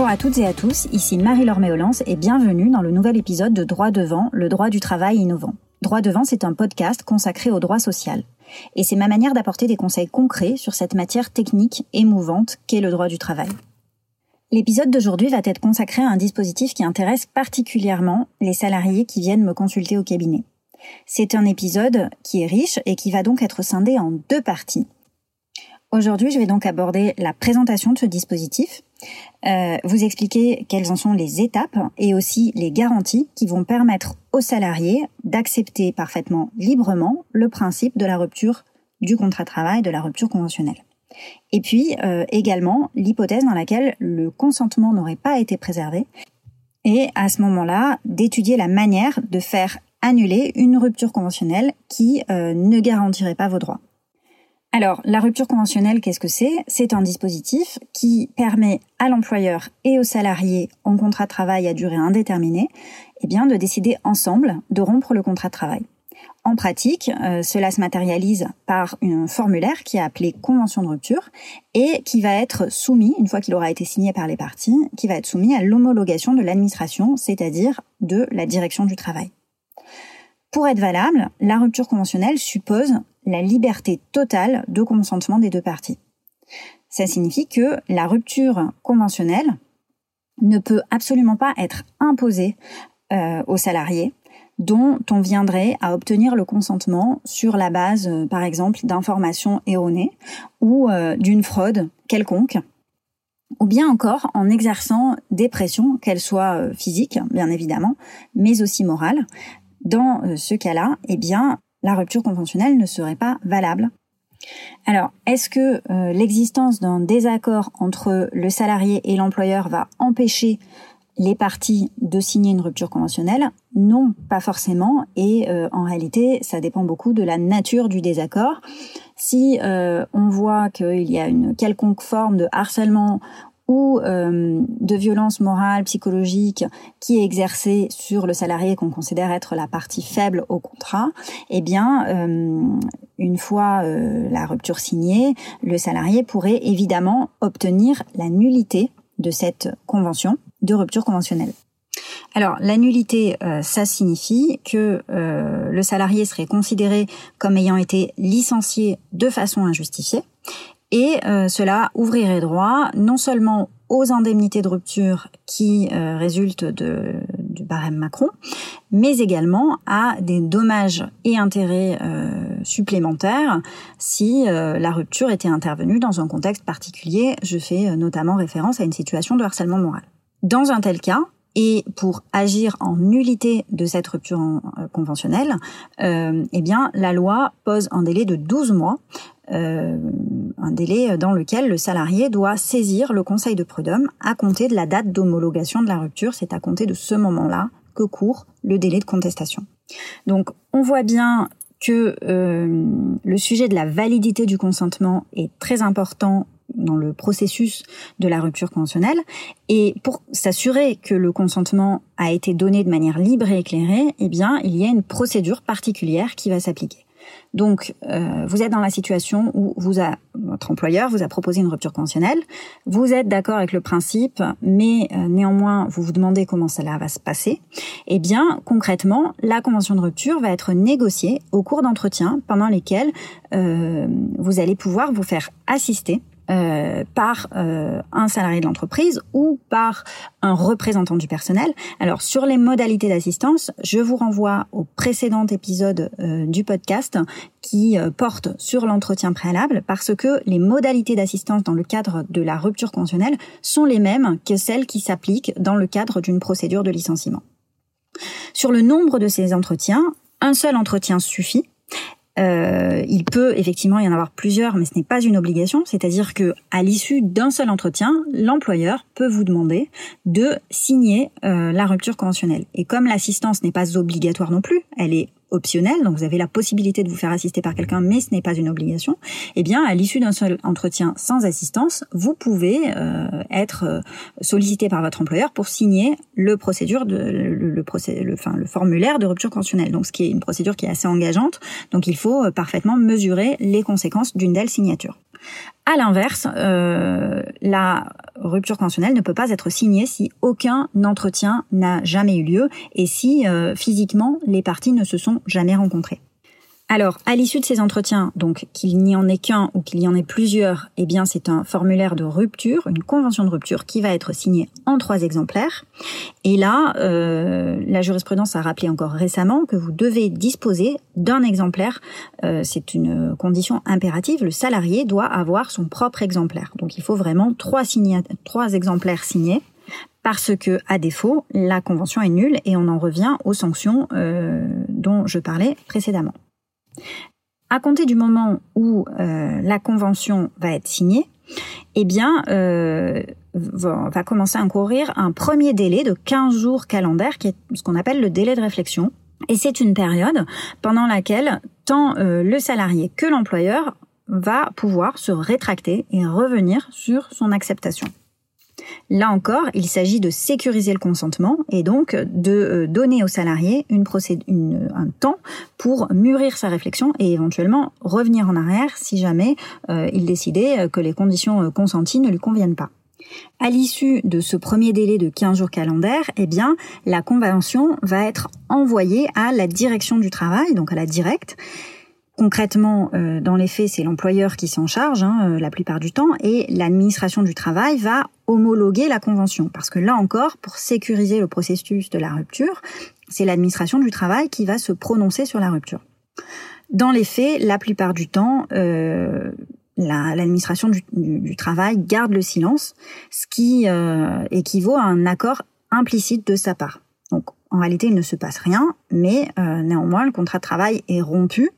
Bonjour à toutes et à tous, ici Marie-Laure Méolance et bienvenue dans le nouvel épisode de Droit devant, le droit du travail innovant. Droit devant, c'est un podcast consacré au droit social. Et c'est ma manière d'apporter des conseils concrets sur cette matière technique et mouvante qu'est le droit du travail. L'épisode d'aujourd'hui va être consacré à un dispositif qui intéresse particulièrement les salariés qui viennent me consulter au cabinet. C'est un épisode qui est riche et qui va donc être scindé en deux parties. Aujourd'hui, je vais donc aborder la présentation de ce dispositif, euh, vous expliquer quelles en sont les étapes et aussi les garanties qui vont permettre aux salariés d'accepter parfaitement librement le principe de la rupture du contrat de travail, de la rupture conventionnelle. Et puis euh, également l'hypothèse dans laquelle le consentement n'aurait pas été préservé et à ce moment-là d'étudier la manière de faire annuler une rupture conventionnelle qui euh, ne garantirait pas vos droits. Alors, la rupture conventionnelle, qu'est-ce que c'est? C'est un dispositif qui permet à l'employeur et aux salariés en contrat de travail à durée indéterminée eh bien, de décider ensemble de rompre le contrat de travail. En pratique, euh, cela se matérialise par un formulaire qui est appelé convention de rupture et qui va être soumis, une fois qu'il aura été signé par les parties, qui va être soumis à l'homologation de l'administration, c'est-à-dire de la direction du travail. Pour être valable, la rupture conventionnelle suppose la liberté totale de consentement des deux parties. Ça signifie que la rupture conventionnelle ne peut absolument pas être imposée euh, aux salariés dont on viendrait à obtenir le consentement sur la base, euh, par exemple, d'informations erronées ou euh, d'une fraude quelconque, ou bien encore en exerçant des pressions, qu'elles soient physiques, bien évidemment, mais aussi morales. Dans ce cas-là, eh bien, la rupture conventionnelle ne serait pas valable. Alors, est-ce que euh, l'existence d'un désaccord entre le salarié et l'employeur va empêcher les parties de signer une rupture conventionnelle? Non, pas forcément. Et euh, en réalité, ça dépend beaucoup de la nature du désaccord. Si euh, on voit qu'il y a une quelconque forme de harcèlement ou euh, de violence morale, psychologique qui est exercée sur le salarié qu'on considère être la partie faible au contrat, eh bien, euh, une fois euh, la rupture signée, le salarié pourrait évidemment obtenir la nullité de cette convention de rupture conventionnelle. Alors, la nullité, ça signifie que le salarié serait considéré comme ayant été licencié de façon injustifiée et euh, cela ouvrirait droit non seulement aux indemnités de rupture qui euh, résultent du barème Macron, mais également à des dommages et intérêts euh, supplémentaires si la rupture était intervenue dans un contexte particulier. Je fais notamment référence à une situation de harcèlement moral. Dans un tel cas, et pour agir en nullité de cette rupture conventionnelle, eh bien, la loi pose un délai de 12 mois euh, un délai dans lequel le salarié doit saisir le conseil de prud'homme à compter de la date d'homologation de la rupture. C'est à compter de ce moment-là que court le délai de contestation. Donc on voit bien que euh, le sujet de la validité du consentement est très important dans le processus de la rupture conventionnelle et pour s'assurer que le consentement a été donné de manière libre et éclairée, eh bien, il y a une procédure particulière qui va s'appliquer. Donc, euh, vous êtes dans la situation où vous a, votre employeur vous a proposé une rupture conventionnelle, vous êtes d'accord avec le principe, mais euh, néanmoins, vous vous demandez comment cela va se passer. Eh bien, concrètement, la convention de rupture va être négociée au cours d'entretiens pendant lesquels euh, vous allez pouvoir vous faire assister euh, par euh, un salarié de l'entreprise ou par un représentant du personnel. Alors sur les modalités d'assistance, je vous renvoie au précédent épisode euh, du podcast qui porte sur l'entretien préalable parce que les modalités d'assistance dans le cadre de la rupture conventionnelle sont les mêmes que celles qui s'appliquent dans le cadre d'une procédure de licenciement. Sur le nombre de ces entretiens, un seul entretien suffit euh, il peut effectivement y en avoir plusieurs, mais ce n'est pas une obligation. C'est-à-dire que à l'issue d'un seul entretien, l'employeur peut vous demander de signer euh, la rupture conventionnelle. Et comme l'assistance n'est pas obligatoire non plus, elle est optionnel, donc vous avez la possibilité de vous faire assister par quelqu'un, mais ce n'est pas une obligation, eh bien, à l'issue d'un seul entretien sans assistance, vous pouvez euh, être euh, sollicité par votre employeur pour signer le procédure de le, enfin, le formulaire de rupture conventionnelle. Donc, ce qui est une procédure qui est assez engageante. Donc, il faut euh, parfaitement mesurer les conséquences d'une telle signature. À l'inverse, euh, la rupture conventionnelle ne peut pas être signée si aucun entretien n'a jamais eu lieu et si euh, physiquement les parties ne se sont jamais rencontrées. Alors, à l'issue de ces entretiens, donc qu'il n'y en ait qu'un ou qu'il y en ait plusieurs, eh bien c'est un formulaire de rupture, une convention de rupture qui va être signée en trois exemplaires. Et là, euh, la jurisprudence a rappelé encore récemment que vous devez disposer d'un exemplaire. Euh, c'est une condition impérative. Le salarié doit avoir son propre exemplaire. Donc il faut vraiment trois, trois exemplaires signés parce que, à défaut, la convention est nulle et on en revient aux sanctions euh, dont je parlais précédemment. À compter du moment où euh, la convention va être signée, eh bien, euh, va commencer à courir un premier délai de 15 jours calendaires, qui est ce qu'on appelle le délai de réflexion. Et c'est une période pendant laquelle tant euh, le salarié que l'employeur va pouvoir se rétracter et revenir sur son acceptation. Là encore, il s'agit de sécuriser le consentement et donc de euh, donner au salarié un temps pour mûrir sa réflexion et éventuellement revenir en arrière si jamais euh, il décidait que les conditions euh, consenties ne lui conviennent pas. À l'issue de ce premier délai de 15 jours calendaires, eh bien, la convention va être envoyée à la direction du travail, donc à la directe, Concrètement, euh, dans les faits, c'est l'employeur qui s'en charge hein, euh, la plupart du temps et l'administration du travail va homologuer la convention. Parce que là encore, pour sécuriser le processus de la rupture, c'est l'administration du travail qui va se prononcer sur la rupture. Dans les faits, la plupart du temps, euh, l'administration du, travail garde le silence, ce qui équivaut à un accord implicite de sa part. Donc, en réalité, il ne se passe rien, mais néanmoins, le contrat de travail est rompu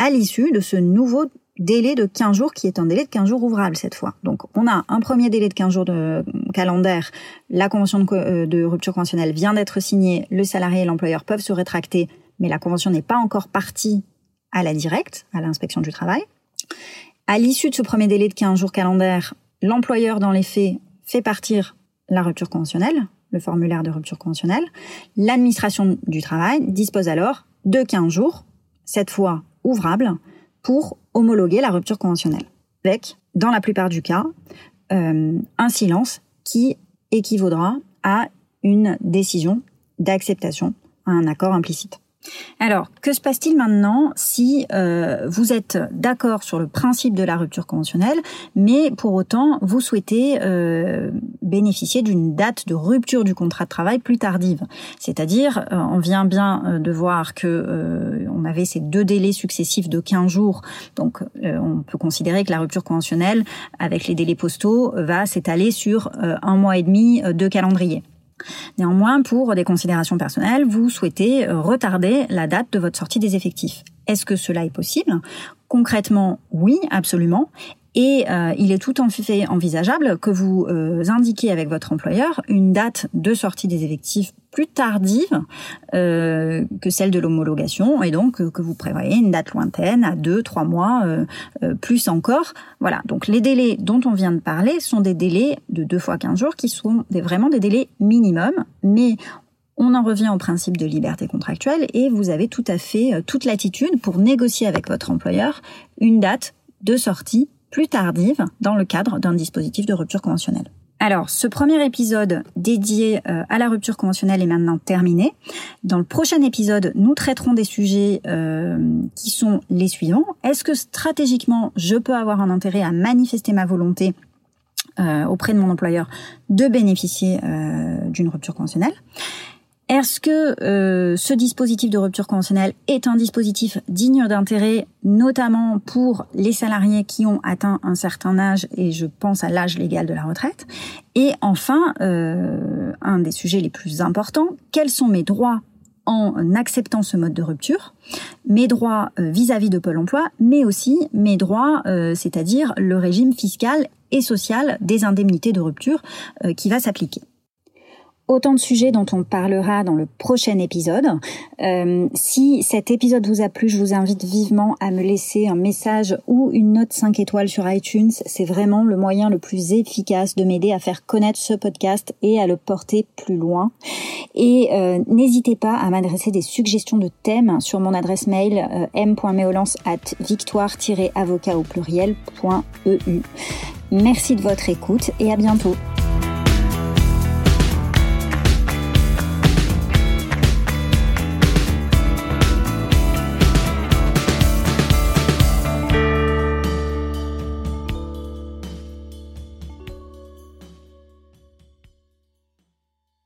à l'issue de ce nouveau délai de 15 jours qui est un délai de 15 jours ouvrable cette fois. Donc on a un premier délai de 15 jours de calendaire, la convention de, euh, de rupture conventionnelle vient d'être signée, le salarié et l'employeur peuvent se rétracter, mais la convention n'est pas encore partie à la directe, à l'inspection du travail. À l'issue de ce premier délai de 15 jours calendaire, l'employeur dans les faits fait partir la rupture conventionnelle, le formulaire de rupture conventionnelle. L'administration du travail dispose alors de 15 jours, cette fois ouvrable pour homologuer la rupture conventionnelle, avec, dans la plupart du cas, euh, un silence qui équivaudra à une décision d'acceptation à un accord implicite. Alors, que se passe-t-il maintenant si euh, vous êtes d'accord sur le principe de la rupture conventionnelle, mais pour autant vous souhaitez euh, bénéficier d'une date de rupture du contrat de travail plus tardive? C'est-à-dire, euh, on vient bien de voir que on avait ces deux délais successifs de 15 jours, donc on peut considérer que la rupture conventionnelle, avec les délais postaux, va s'étaler sur un mois et demi de calendrier. Néanmoins, pour des considérations personnelles, vous souhaitez euh, retarder la date de votre sortie des effectifs. Est-ce que cela est possible? Concrètement, oui, absolument. Et euh, il est tout en fait envisageable que vous euh, indiquiez avec votre employeur une date de sortie des effectifs plus tardive euh, que celle de l'homologation, et donc que vous prévoyez une date lointaine à deux, trois mois, plus encore. Voilà. Donc les délais dont on vient de parler sont des délais de deux fois quinze jours qui sont vraiment des délais minimums, mais on en revient au principe de liberté contractuelle et vous avez tout à fait toute l'attitude pour négocier avec votre employeur une date de sortie plus tardive dans le cadre d'un dispositif de rupture conventionnelle. Alors, ce premier épisode dédié euh, à la rupture conventionnelle est maintenant terminé. Dans le prochain épisode, nous traiterons des sujets euh, qui sont les suivants. Est-ce que stratégiquement, je peux avoir un intérêt à manifester ma volonté euh, auprès de mon employeur de bénéficier d'une rupture conventionnelle? Est-ce que euh, ce dispositif de rupture conventionnelle est un dispositif digne d'intérêt, notamment pour les salariés qui ont atteint un certain âge, et je pense à l'âge légal de la retraite? Et enfin, euh, un des sujets les plus importants, quels sont mes droits en acceptant ce mode de rupture, mes droits euh, vis-à-vis de Pôle Emploi, mais aussi mes droits, c'est-à-dire le régime fiscal et social des indemnités de rupture qui va s'appliquer. Autant de sujets dont on parlera dans le prochain épisode. Euh, si cet épisode vous a plu, je vous invite vivement à me laisser un message ou une note 5 étoiles sur iTunes. C'est vraiment le moyen le plus efficace de m'aider à faire connaître ce podcast et à le porter plus loin. Et euh, n'hésitez pas à m'adresser des suggestions de thèmes sur mon adresse mail euh, m.meolance at victoire-avocat au pluriel.eu. Merci de votre écoute et à bientôt.